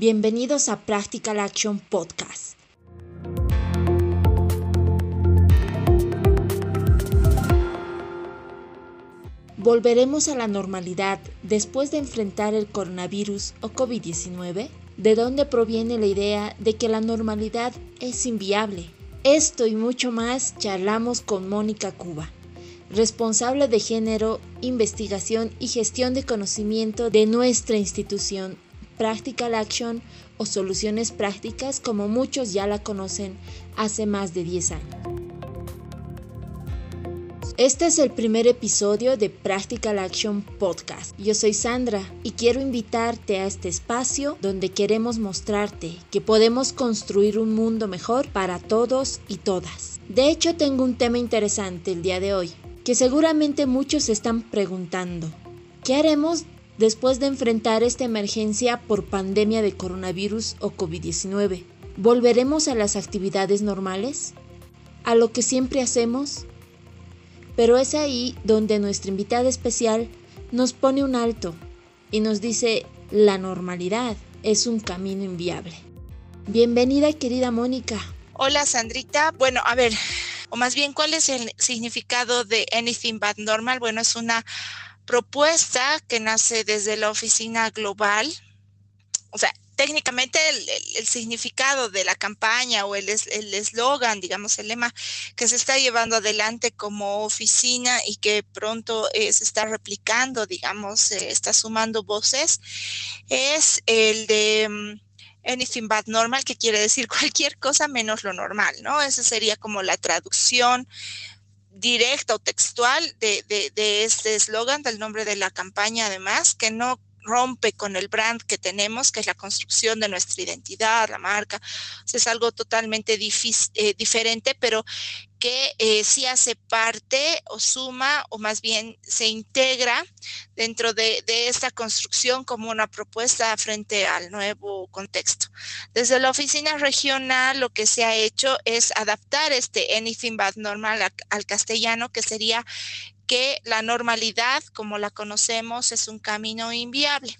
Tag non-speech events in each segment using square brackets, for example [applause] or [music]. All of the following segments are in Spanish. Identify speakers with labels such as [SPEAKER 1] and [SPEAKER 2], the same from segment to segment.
[SPEAKER 1] Bienvenidos a Practical Action Podcast. ¿Volveremos a la normalidad después de enfrentar el coronavirus o COVID-19? ¿De dónde proviene la idea de que la normalidad es inviable? Esto y mucho más charlamos con Mónica Cuba, responsable de género, investigación y gestión de conocimiento de nuestra institución Practical Action o Soluciones Prácticas como muchos ya la conocen hace más de 10 años. Este es el primer episodio de Practical Action Podcast. Yo soy Sandra y quiero invitarte a este espacio donde queremos mostrarte que podemos construir un mundo mejor para todos y todas. De hecho, tengo un tema interesante el día de hoy, que seguramente muchos están preguntando. ¿Qué haremos después de enfrentar esta emergencia por pandemia de coronavirus o COVID-19? ¿Volveremos a las actividades normales? ¿A lo que siempre hacemos? Pero es ahí donde nuestra invitada especial nos pone un alto y nos dice, la normalidad es un camino inviable. Bienvenida querida Mónica.
[SPEAKER 2] Hola Sandrita. Bueno, a ver, o más bien, ¿cuál es el significado de Anything But Normal? Bueno, es una propuesta que nace desde la oficina global. O sea, técnicamente el, significado de la campaña o el eslogan, digamos, el lema que se está llevando adelante como oficina y que pronto eh, se está replicando, digamos, está sumando voces, es el de mm, anything but normal, que quiere decir [laughs] cualquier cosa menos lo normal, ¿no? Esa sería como la traducción directa o textual de, de este eslogan, del nombre de la campaña, además, que no rompe con el brand que tenemos, que es la construcción de nuestra identidad, la marca. es algo totalmente eh, diferente, pero que eh, sí hace parte o suma o más bien se integra dentro de, de, esta construcción como una propuesta frente al nuevo contexto. Desde la oficina regional lo que se ha hecho es adaptar este Anything But Normal al castellano, que sería que la normalidad, como la conocemos, es un camino inviable.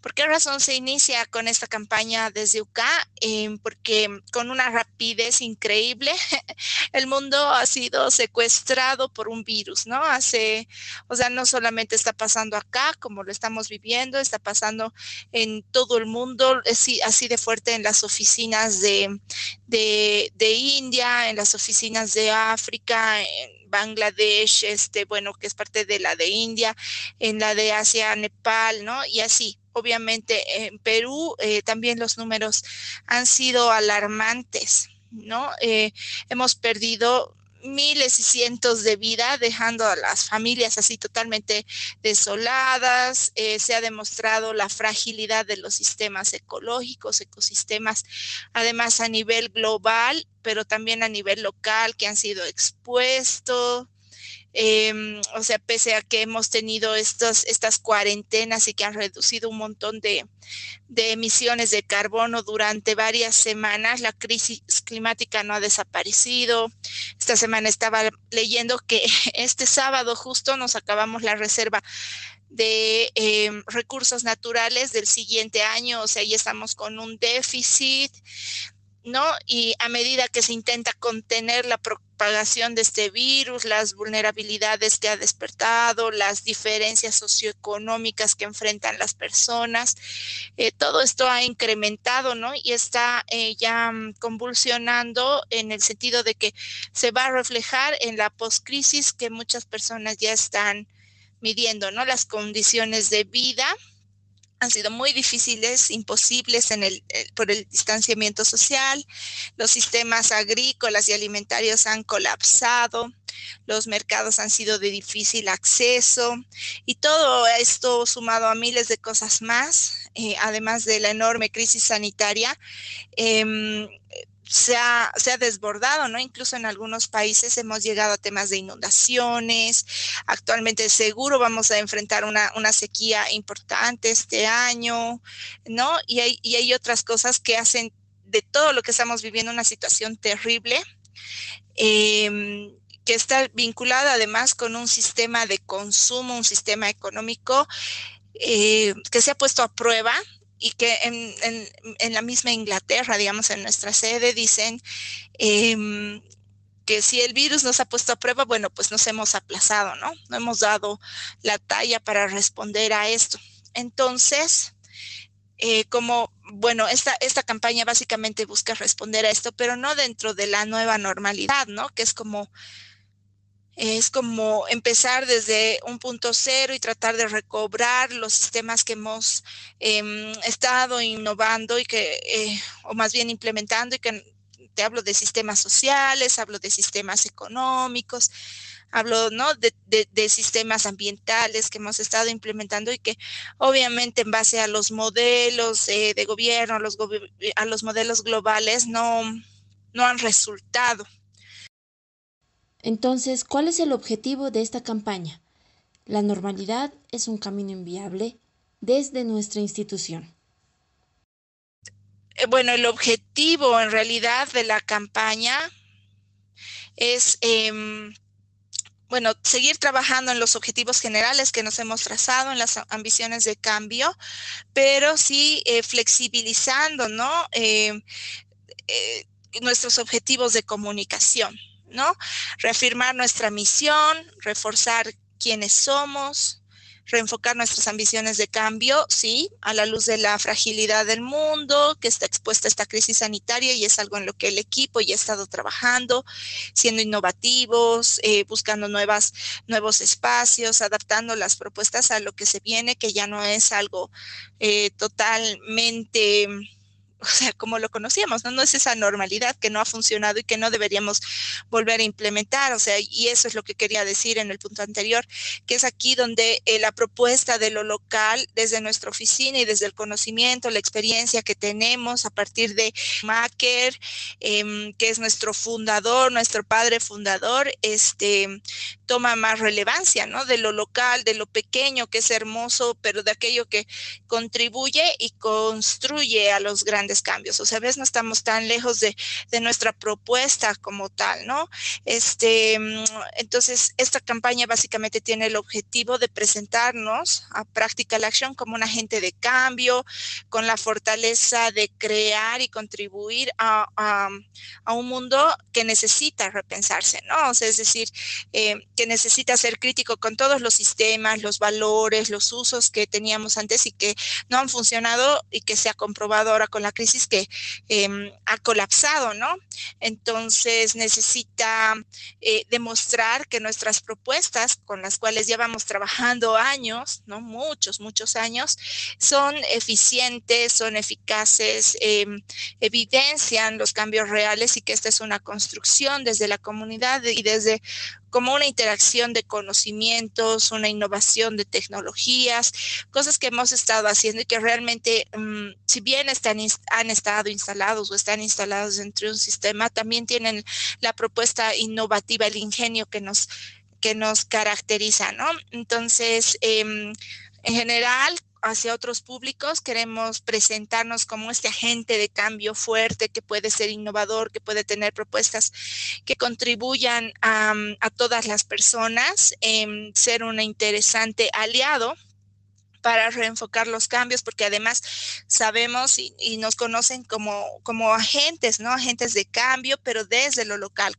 [SPEAKER 2] ¿Por qué razón se inicia con esta campaña desde UCA? Em, porque con una rapidez increíble, [laughs] el mundo ha sido secuestrado por un virus, ¿no? Hace, o sea, no solamente está pasando acá, como lo estamos viviendo, está pasando en todo el mundo, así, así de fuerte en las oficinas de, de, de India, en las oficinas de África, en Bangladesh, este, bueno, que es parte de la de India, en la de Asia, Nepal, ¿no? Y así. Obviamente en Perú eh, también los números han sido alarmantes, ¿no? Eh, hemos perdido miles y cientos de vida, dejando a las familias así totalmente desoladas. Eh, se ha demostrado la fragilidad de los sistemas ecológicos, ecosistemas, además a nivel global, pero también a nivel local, que han sido expuestos. Em, o sea, pese a que hemos tenido estos, estas cuarentenas y que han reducido un montón de, de emisiones de carbono durante varias semanas, la crisis climática no ha desaparecido. Esta semana estaba leyendo que [laughs] este sábado justo nos acabamos la reserva de em, recursos naturales del siguiente año, o sea, ya estamos con un déficit ¿no? Y a medida que se intenta contener la propagación de este virus, las vulnerabilidades que ha despertado, las diferencias socioeconómicas que enfrentan las personas, eh, todo esto ha incrementado, ¿no? Y está eh, ya mm, convulsionando en el sentido de que se va a reflejar en la poscrisis que muchas personas ya están midiendo, ¿no? Las condiciones de vida han sido muy difíciles, imposibles en el, eh, por el distanciamiento social. Los sistemas agrícolas y alimentarios han colapsado. Los mercados han sido de difícil acceso y todo esto sumado a miles de cosas más, eh, además de la enorme crisis sanitaria, eh, se ha, desbordado, ¿no? Incluso en algunos países hemos llegado a temas de inundaciones. Actualmente seguro vamos a enfrentar una, sequía importante este año, ¿no? Y hay, y hay otras cosas que hacen de todo lo que estamos viviendo una situación terrible. em, que está vinculada además con un sistema de consumo, un sistema económico eh, que se ha puesto a prueba y que en, la misma Inglaterra, digamos, en nuestra sede, dicen em, que si el virus nos ha puesto a prueba, bueno, pues nos hemos aplazado, ¿no? No hemos dado la talla para responder a esto. Entonces, eh, como, bueno, esta, esta campaña básicamente busca responder a esto, pero no dentro de la nueva normalidad, ¿no? Que es como, es como empezar desde un punto cero y tratar de recobrar los sistemas que hemos em, estado innovando y que, eh, o más bien implementando y que te hablo de sistemas sociales, hablo de sistemas económicos, hablo ¿no? de, sistemas ambientales que hemos estado implementando y que obviamente en base a los modelos eh, de gobierno, los a los modelos globales, no, no han resultado.
[SPEAKER 1] Entonces, ¿cuál es el objetivo de esta campaña? La normalidad es un camino inviable desde nuestra institución.
[SPEAKER 2] Eh, bueno, el objetivo en realidad de la campaña es em, bueno, seguir trabajando en los objetivos generales que nos hemos trazado, en las ambiciones de cambio, pero sí eh, flexibilizando, ¿no? Eh, eh, nuestros objetivos de comunicación, ¿no? Reafirmar nuestra misión, reforzar quiénes somos, reenfocar nuestras ambiciones de cambio, sí, a la luz de la fragilidad del mundo, que está expuesta a esta crisis sanitaria y es algo en lo que el equipo ya ha estado trabajando, siendo innovativos, eh, buscando nuevas, nuevos espacios, adaptando las propuestas a lo que se viene, que ya no es algo eh, totalmente [laughs] o sea, como lo conocíamos, ¿no? No es esa normalidad que no ha funcionado y que no deberíamos volver a implementar, o sea, y eso es lo que quería decir en el punto anterior, que es aquí donde eh, la propuesta de lo local, desde nuestra oficina y desde el conocimiento, la experiencia que tenemos a partir de Macker, em, que es nuestro fundador, nuestro padre fundador, este, toma más relevancia, ¿no? De lo local, de lo pequeño, que es hermoso, pero de aquello que contribuye y construye a los grandes cambios. O sea, ves, no estamos tan lejos de, nuestra propuesta como tal, ¿no? Este, mm, entonces, esta campaña básicamente tiene el objetivo de presentarnos a Practical Action como un agente de cambio, con la fortaleza de crear y contribuir a, un mundo que necesita repensarse, ¿no? O sea, es decir, eh, que necesita ser crítico con todos los sistemas, los valores, los usos que teníamos antes y que no han funcionado y que se ha comprobado ahora con la crisis que em, ha colapsado, ¿no? Entonces necesita eh, demostrar que nuestras propuestas con las cuales llevamos trabajando años, ¿no? Muchos, muchos años, son eficientes, son eficaces, em, evidencian los cambios reales y que esta es una construcción desde la comunidad y desde como una interacción de conocimientos, una innovación de tecnologías, cosas que hemos estado haciendo y que realmente, mm, si bien están, han estado instalados o están instalados dentro de un sistema, también tienen la propuesta innovativa, el ingenio que nos, que nos caracteriza, ¿no? Entonces, em, en general, hacia otros públicos, queremos presentarnos como este agente de cambio fuerte que puede ser innovador, que puede tener propuestas que contribuyan a, todas las personas, en ser un interesante aliado para reenfocar los cambios, porque además sabemos y, nos conocen como, como agentes, ¿no? Agentes de cambio, pero desde lo local,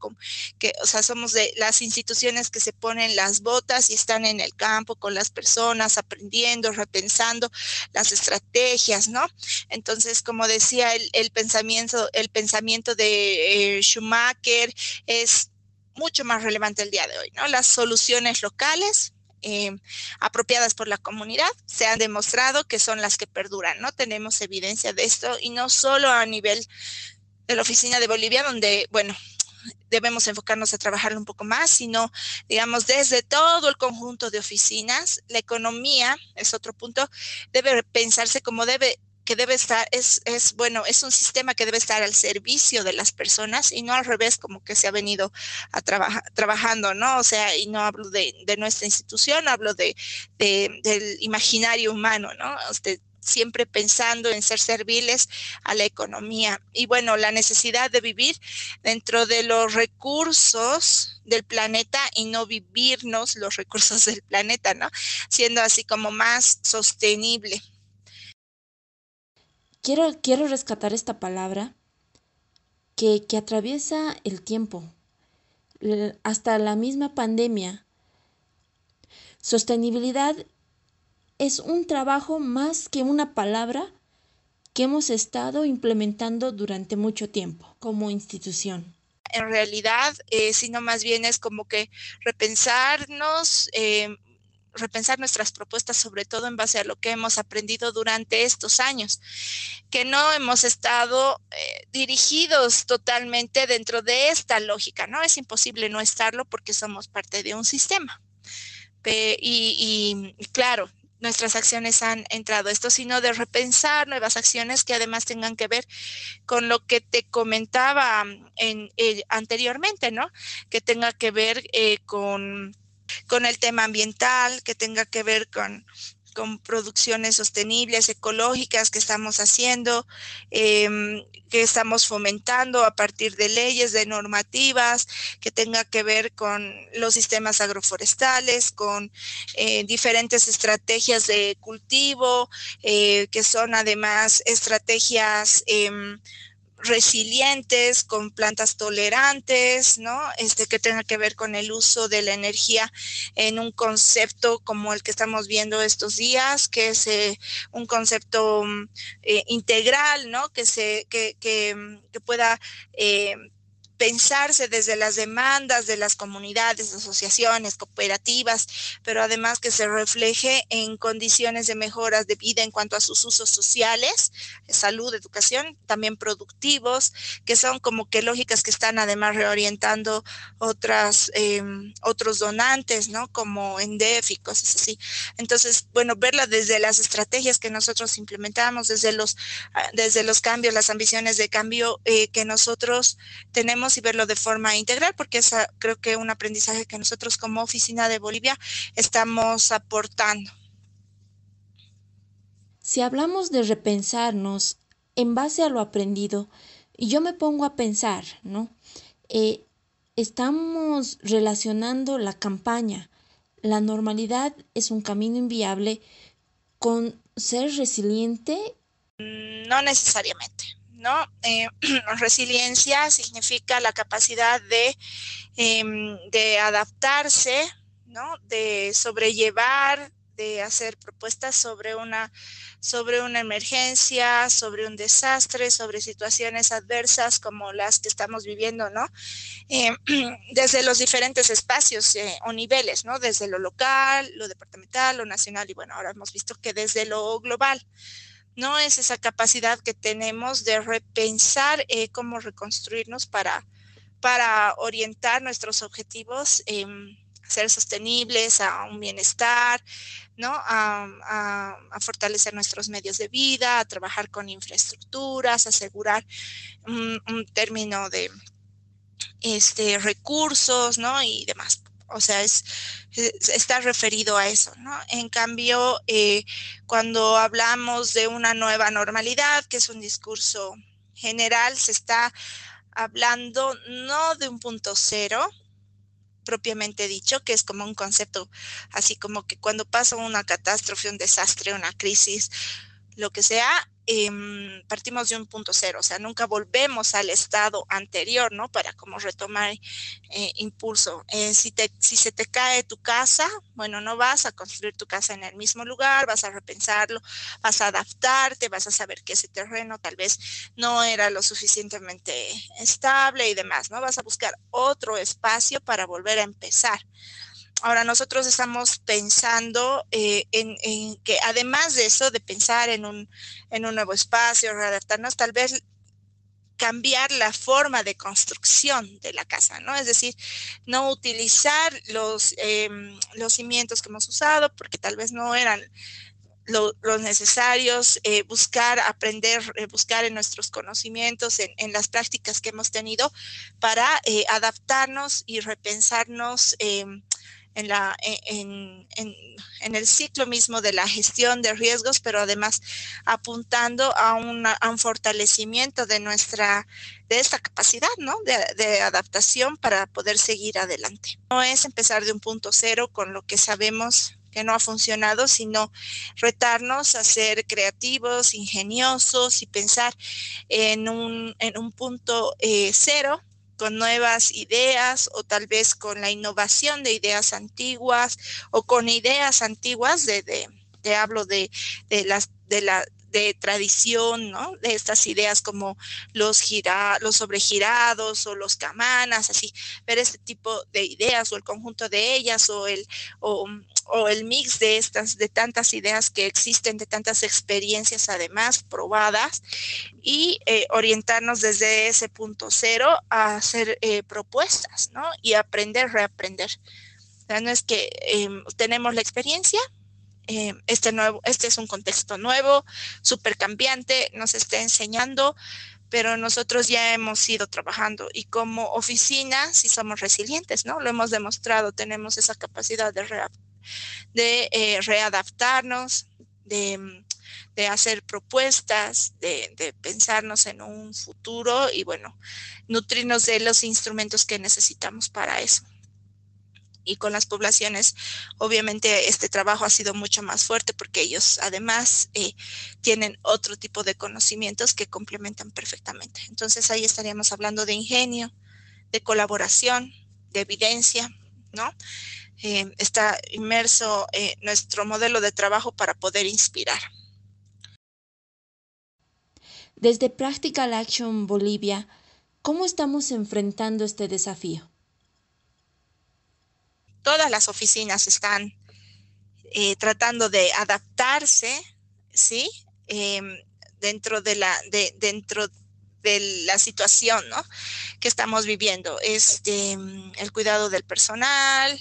[SPEAKER 2] que, o sea, somos de las instituciones que se ponen las botas y están en el campo con las personas, aprendiendo, repensando las estrategias, ¿no? Entonces, como decía, el, pensamiento, el pensamiento de eh, Schumacher es mucho más relevante el día de hoy, ¿no? Las soluciones locales eh, apropiadas por la comunidad se han demostrado que son las que perduran, ¿no? Tenemos evidencia de esto y no solo a nivel de la oficina de Bolivia, donde, bueno, debemos enfocarnos a trabajar un poco más, sino, digamos, desde todo el conjunto de oficinas, la economía, es otro punto, debe pensarse como debe que debe estar, es, es bueno, es un sistema que debe estar al servicio de las personas y no al revés como que se ha venido a trabajar trabajando, ¿no? O sea, y no hablo de, de nuestra institución, hablo de, de, del imaginario humano, ¿no? Usted, siempre pensando en ser serviles a la economía. Y bueno, la necesidad de vivir dentro de los recursos del planeta y no vivirnos los recursos del planeta, ¿no? Siendo así como más sostenible.
[SPEAKER 1] Quiero, quiero rescatar esta palabra que, que atraviesa el tiempo, hasta la misma pandemia. Sostenibilidad es un trabajo más que una palabra que hemos estado implementando durante mucho tiempo como institución.
[SPEAKER 2] En realidad, eh, sino más bien es como que repensarnos, eh, repensar nuestras propuestas, sobre todo en base a lo que hemos aprendido durante estos años, que no hemos estado eh, dirigidos totalmente dentro de esta lógica, ¿no? Es imposible no estarlo porque somos parte de un sistema. y, claro, nuestras acciones han entrado esto, sino de repensar nuevas acciones que además tengan que ver con lo que te comentaba en, eh, anteriormente, ¿no? Que tenga que ver eh, con, con el tema ambiental, que tenga que ver con con producciones sostenibles, ecológicas que estamos haciendo, em, que estamos fomentando a partir de leyes, de normativas, que tenga que ver con los sistemas agroforestales, con eh, diferentes estrategias de cultivo, eh, que son además estrategias em, resilientes, con plantas tolerantes, ¿no? Este que tenga que ver con el uso de la energía en un concepto como el que estamos viendo estos días, que es eh, un concepto mm, eh, integral, ¿no? Que se que, que, mm, que pueda eh, pensarse desde las demandas de las comunidades, asociaciones, cooperativas, pero además que se refleje en condiciones de mejoras de vida en cuanto a sus usos sociales, salud, educación, también productivos, que son como que lógicas que están además reorientando otras, em, otros donantes, ¿no? Como ENDEF y cosas así. Entonces, bueno, verla desde las estrategias que nosotros implementamos, desde los, ah, desde los cambios, las ambiciones de cambio eh, que nosotros tenemos y verlo de forma integral, porque es creo que un aprendizaje que nosotros como Oficina de Bolivia estamos aportando.
[SPEAKER 1] Si hablamos de repensarnos en base a lo aprendido, y yo me pongo a pensar, ¿no? Eh, estamos relacionando la campaña, la normalidad es un camino inviable con ser resiliente.
[SPEAKER 2] No necesariamente. ¿No? Eh, [clears throat] resiliencia significa la capacidad de, em, de adaptarse, ¿no? De sobrellevar, de hacer propuestas sobre una, sobre una emergencia, sobre un desastre, sobre situaciones adversas como las que estamos viviendo, ¿no? Em, [clears throat] desde los diferentes espacios eh, o niveles, ¿no? Desde lo local, lo departamental, lo nacional y bueno, ahora hemos visto que desde lo global. ¿No? Es esa capacidad que tenemos de repensar eh, cómo reconstruirnos para, para orientar nuestros objetivos, a ser sostenibles, a un bienestar, ¿no? A, fortalecer nuestros medios de vida, a trabajar con infraestructuras, asegurar un, un término de este, recursos, ¿no? Y demás o sea, es, está referido a eso, ¿no? En cambio, eh, cuando hablamos de una nueva normalidad, que es un discurso general, se está hablando no de un punto cero, propiamente dicho, que es como un concepto así como que cuando pasa una catástrofe, un desastre, una crisis, lo que sea, Em, partimos de un punto cero, o sea, nunca volvemos al estado anterior, ¿no? Para como retomar eh, impulso. Eh, si, te, si se te cae tu casa, bueno, no vas a construir tu casa en el mismo lugar, vas a repensarlo, vas a adaptarte, vas a saber que ese terreno tal vez no era lo suficientemente estable y demás, ¿no? Vas a buscar otro espacio para volver a empezar. Ahora nosotros estamos pensando eh, en, que además de eso, de pensar en un, en un nuevo espacio, readaptarnos, tal vez cambiar la forma de construcción de la casa, ¿no? Es decir, no utilizar los, em, los cimientos que hemos usado porque tal vez no eran los necesarios, eh, buscar, aprender, eh, buscar en nuestros conocimientos, en, las prácticas que hemos tenido para adaptarnos y repensarnos em, en, la, en, el ciclo mismo de la gestión de riesgos, pero además apuntando a, a un fortalecimiento de nuestra, de esta capacidad, ¿no? De, de, adaptación para poder seguir adelante. No es empezar de un punto cero con lo que sabemos que no ha funcionado, sino retarnos a ser creativos, ingeniosos y pensar en un, en un punto eh, cero con nuevas ideas o tal vez con la innovación de ideas antiguas o con ideas antiguas de, de te hablo de, de las de la de tradición, ¿no? De estas ideas como los gira, los sobregirados o los camanas, así, ver este tipo de ideas o el conjunto de ellas o el, o, el mix de estas, de tantas ideas que existen, de tantas experiencias además probadas y eh, orientarnos desde ese punto cero a hacer eh, propuestas, ¿no? Y aprender, reaprender. O no es que em, tenemos la experiencia, eh, este, nuevo, este es un contexto nuevo, súper cambiante, nos está enseñando, pero nosotros ya hemos ido trabajando y como oficina sí somos resilientes, ¿no? Lo hemos demostrado, tenemos esa capacidad de, de eh, readaptarnos, de, de, hacer propuestas, de, de, pensarnos en un futuro y bueno, nutrirnos de los instrumentos que necesitamos para eso y con las poblaciones, obviamente este trabajo ha sido mucho más fuerte porque ellos además eh, tienen otro tipo de conocimientos que complementan perfectamente. Entonces ahí estaríamos hablando de ingenio, de colaboración, de evidencia, ¿no? Eh, está inmerso eh, nuestro modelo de trabajo para poder inspirar.
[SPEAKER 1] Desde Practical Action Bolivia, ¿cómo estamos enfrentando este desafío?
[SPEAKER 2] Todas las oficinas están eh, tratando de adaptarse, ¿sí? Em, dentro de la, de, dentro de la situación, ¿no? Que estamos viviendo. Este, el cuidado del personal,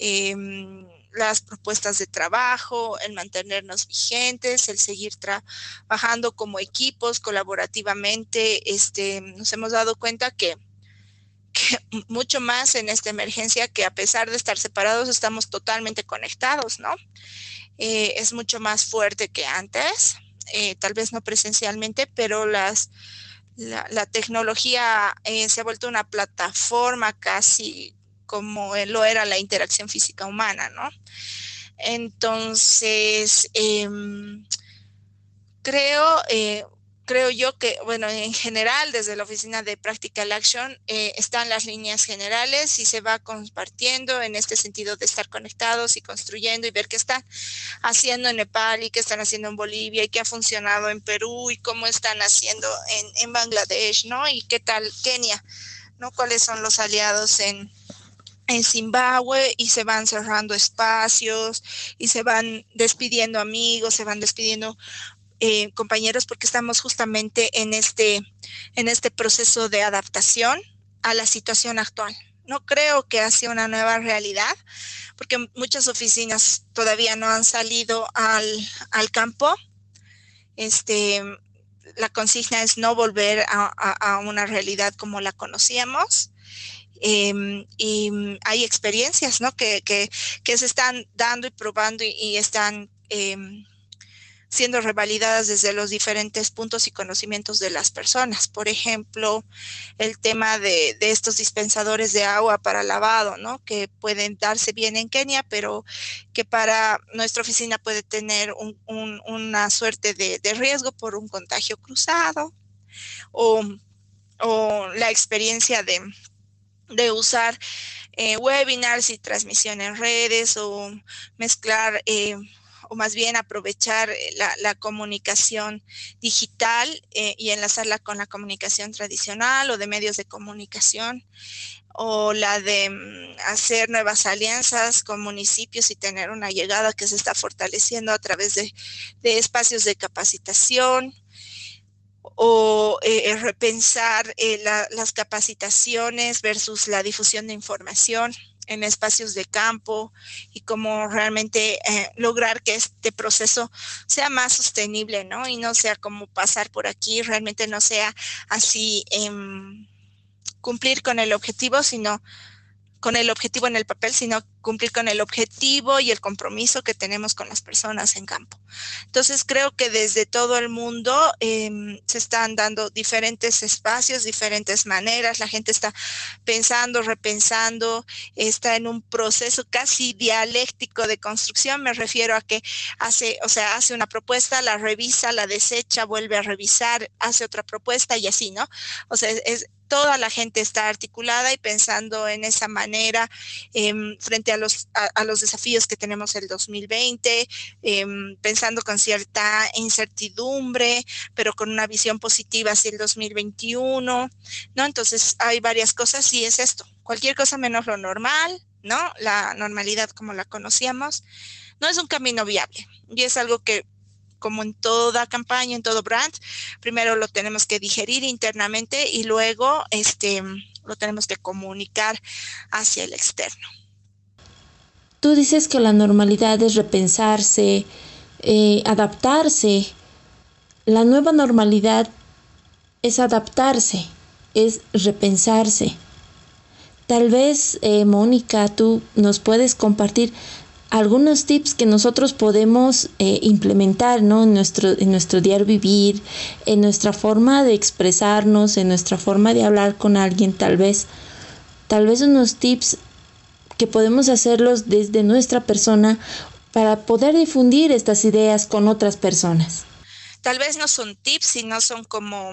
[SPEAKER 2] em, las propuestas de trabajo, el mantenernos vigentes, el seguir trabajando como equipos colaborativamente. Este, nos hemos dado cuenta que mucho más en esta emergencia que a pesar de estar separados estamos totalmente conectados, ¿no? Eh, es mucho más fuerte que antes, eh, tal vez no presencialmente, pero las, la, tecnología eh, se ha vuelto una plataforma casi como lo era la interacción física humana, ¿no? Entonces, em, creo, creo yo que, bueno, en general, desde la oficina de Practical Action, eh, están las líneas generales y se va compartiendo en este sentido de estar conectados y construyendo y ver qué están haciendo en Nepal y qué están haciendo en Bolivia y qué ha funcionado en Perú y cómo están haciendo en, en Bangladesh, ¿no? Y qué tal Kenia, ¿no? ¿Cuáles son los aliados en, en Zimbabue y se van cerrando espacios y se van despidiendo amigos, se van despidiendo eh, compañeros, porque estamos justamente en este, en este proceso de adaptación a la situación actual. No creo que sea una nueva realidad, porque muchas oficinas todavía no han salido al, al campo. Este, la consigna es no volver a, una realidad como la conocíamos. Em, y hay experiencias ¿no? que, que, se están dando y probando y, están eh, siendo revalidadas desde los diferentes puntos y conocimientos de las personas. Por ejemplo, el tema de, estos dispensadores de agua para lavado, ¿no? Que pueden darse bien en Kenia, pero que para nuestra oficina puede tener una suerte de, riesgo por un contagio cruzado o, la experiencia de, de usar eh, webinars y transmisión en redes o mezclar eh, o más bien aprovechar eh, la, comunicación digital eh, y enlazarla con la comunicación tradicional o de medios de comunicación o la de mm, hacer nuevas alianzas con municipios y tener una llegada que se está fortaleciendo a través de, espacios de capacitación o eh, repensar las capacitaciones versus la difusión de información en espacios de campo y cómo realmente eh, lograr que este proceso sea más sostenible, ¿no? Y no sea como pasar por aquí, realmente no sea así em, cumplir con el objetivo, sino con el objetivo en el papel, sino cumplir con el objetivo y el compromiso que tenemos con las personas en campo. Entonces creo que desde todo el mundo em, se están dando diferentes espacios, diferentes maneras, la gente está pensando, repensando, está en un proceso casi dialéctico de construcción, me refiero a que hace, o sea, hace una propuesta, la revisa, la desecha, vuelve a revisar, hace otra propuesta y así, ¿no? O sea, es, toda la gente está articulada y pensando en esa manera em, frente a los, a, los desafíos que tenemos el 2020, em, pensando con cierta incertidumbre, pero con una visión positiva hacia el 2021, ¿no? Entonces hay varias cosas y es esto, cualquier cosa menos lo normal, ¿no? La normalidad como la conocíamos, no es un camino viable y es algo que como en toda campaña, en todo brand, primero lo tenemos que digerir internamente y luego este, lo tenemos que comunicar hacia el externo.
[SPEAKER 1] Tú dices que la normalidad es repensarse, eh, adaptarse. La nueva normalidad es adaptarse, es repensarse. Tal vez, eh, Mónica, tú nos puedes compartir algunos tips que nosotros podemos eh, implementar ¿no? en, nuestro, en nuestro diario vivir, en nuestra forma de expresarnos, en nuestra forma de hablar con alguien, tal vez, tal vez unos tips que podemos hacerlos desde nuestra persona para poder difundir estas ideas con otras personas.
[SPEAKER 2] Tal vez no son tips, sino son como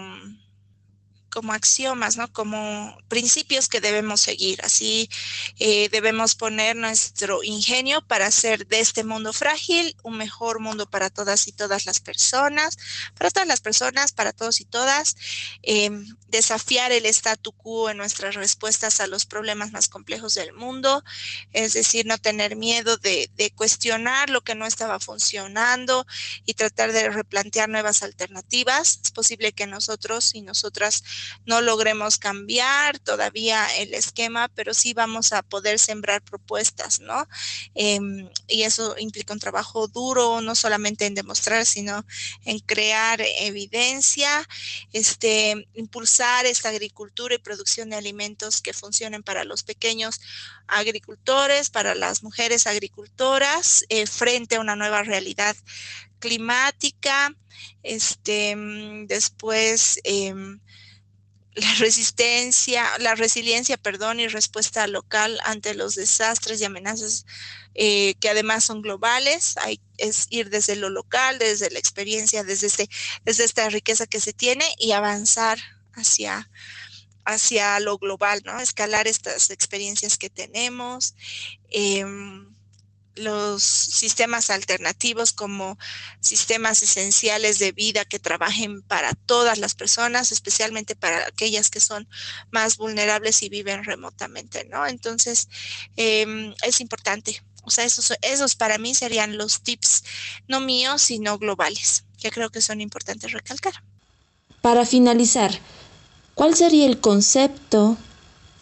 [SPEAKER 2] como axiomas, ¿no? Como principios que debemos seguir. Así eh, debemos poner nuestro ingenio para hacer de este mundo frágil un mejor mundo para todas y todas las personas, para todas las personas, para todos y todas. Em, desafiar el statu quo en nuestras respuestas a los problemas más complejos del mundo, es decir, no tener miedo de, de cuestionar lo que no estaba funcionando y tratar de replantear nuevas alternativas. Es posible que nosotros y nosotras no logremos cambiar todavía el esquema, pero sí vamos a poder sembrar propuestas, ¿no? Em, y eso implica un trabajo duro, no solamente en demostrar, sino en crear evidencia, este, impulsar esta agricultura y producción de alimentos que funcionen para los pequeños agricultores, para las mujeres agricultoras, eh, frente a una nueva realidad climática. Este, mm, después, em, la resistencia, la resiliencia, perdón, y respuesta local ante los desastres y amenazas eh, que además son globales. Es ir desde lo local, desde la experiencia, desde, este, desde esta riqueza que se tiene y avanzar hacia, hacia lo global, ¿no? Escalar estas experiencias que tenemos. Em, los sistemas alternativos como sistemas esenciales de vida que trabajen para todas las personas, especialmente para aquellas que son más vulnerables y viven remotamente, ¿no? Entonces, em, es importante. O sea, esos, esos para mí serían los tips, no míos, sino globales, que creo que son importantes recalcar.
[SPEAKER 1] Para finalizar, ¿cuál sería el concepto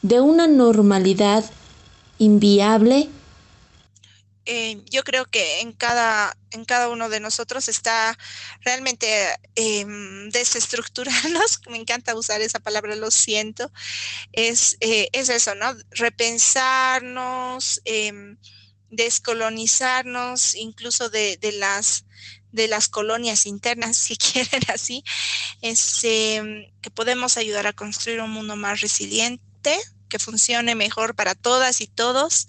[SPEAKER 1] de una normalidad inviable?
[SPEAKER 2] Eh, yo creo que en cada, en cada uno de nosotros está realmente eh, desestructurarnos, [laughs] me encanta usar esa palabra, lo siento, es, eh, es eso, ¿no? Repensarnos, em, descolonizarnos, incluso de, de, las de las colonias internas, [laughs] si quieren así, es, em, que podemos ayudar a construir un mundo más resiliente, que funcione mejor para todas y todos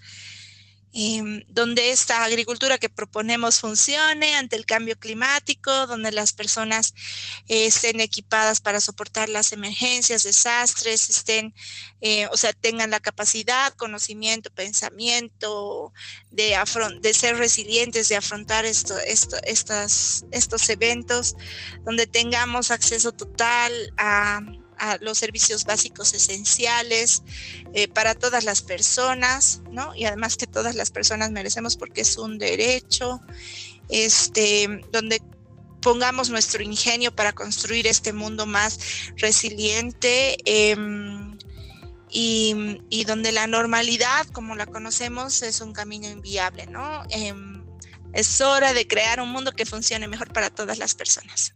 [SPEAKER 2] Em, donde esta agricultura que proponemos funcione ante el cambio climático, donde las personas eh, estén equipadas para soportar las emergencias, desastres, estén, eh, o sea, tengan la capacidad, conocimiento, pensamiento de, de ser resilientes, de afrontar esto, estos eventos, donde tengamos acceso total a los servicios básicos esenciales eh, para todas las personas, ¿no? Y además que todas las personas merecemos porque es un derecho, este, donde pongamos nuestro ingenio para construir este mundo más resiliente em, y, donde la normalidad, como la conocemos, es un camino inviable, ¿no? Em, es hora de crear un mundo que funcione mejor para todas las personas.